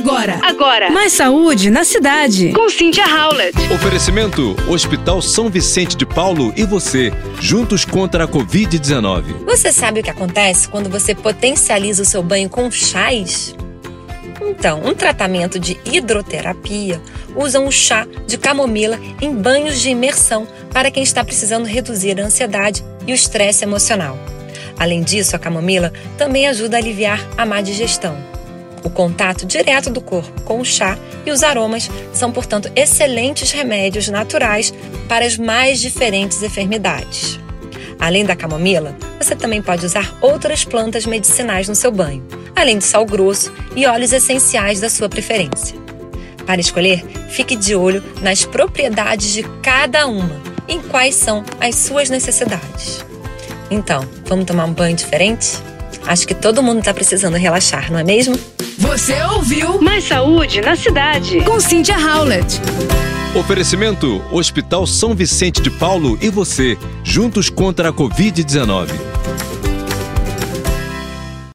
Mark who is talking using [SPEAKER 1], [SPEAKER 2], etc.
[SPEAKER 1] Agora.
[SPEAKER 2] Agora.
[SPEAKER 1] Mais saúde na cidade.
[SPEAKER 2] Com Cynthia Howlett.
[SPEAKER 3] Oferecimento: Hospital São Vicente de Paulo e você, juntos contra a Covid-19.
[SPEAKER 4] Você sabe o que acontece quando você potencializa o seu banho com chás? Então, um tratamento de hidroterapia usa um chá de camomila em banhos de imersão para quem está precisando reduzir a ansiedade e o estresse emocional. Além disso, a camomila também ajuda a aliviar a má digestão. O contato direto do corpo com o chá e os aromas são, portanto, excelentes remédios naturais para as mais diferentes enfermidades. Além da camomila, você também pode usar outras plantas medicinais no seu banho, além de sal grosso e óleos essenciais da sua preferência. Para escolher, fique de olho nas propriedades de cada uma e quais são as suas necessidades. Então, vamos tomar um banho diferente? Acho que todo mundo está precisando relaxar, não é mesmo?
[SPEAKER 1] Você ouviu
[SPEAKER 2] Mais saúde na cidade.
[SPEAKER 1] com Cynthia Howlett.
[SPEAKER 3] Oferecimento: Hospital São Vicente de Paulo e você, juntos contra a Covid-19.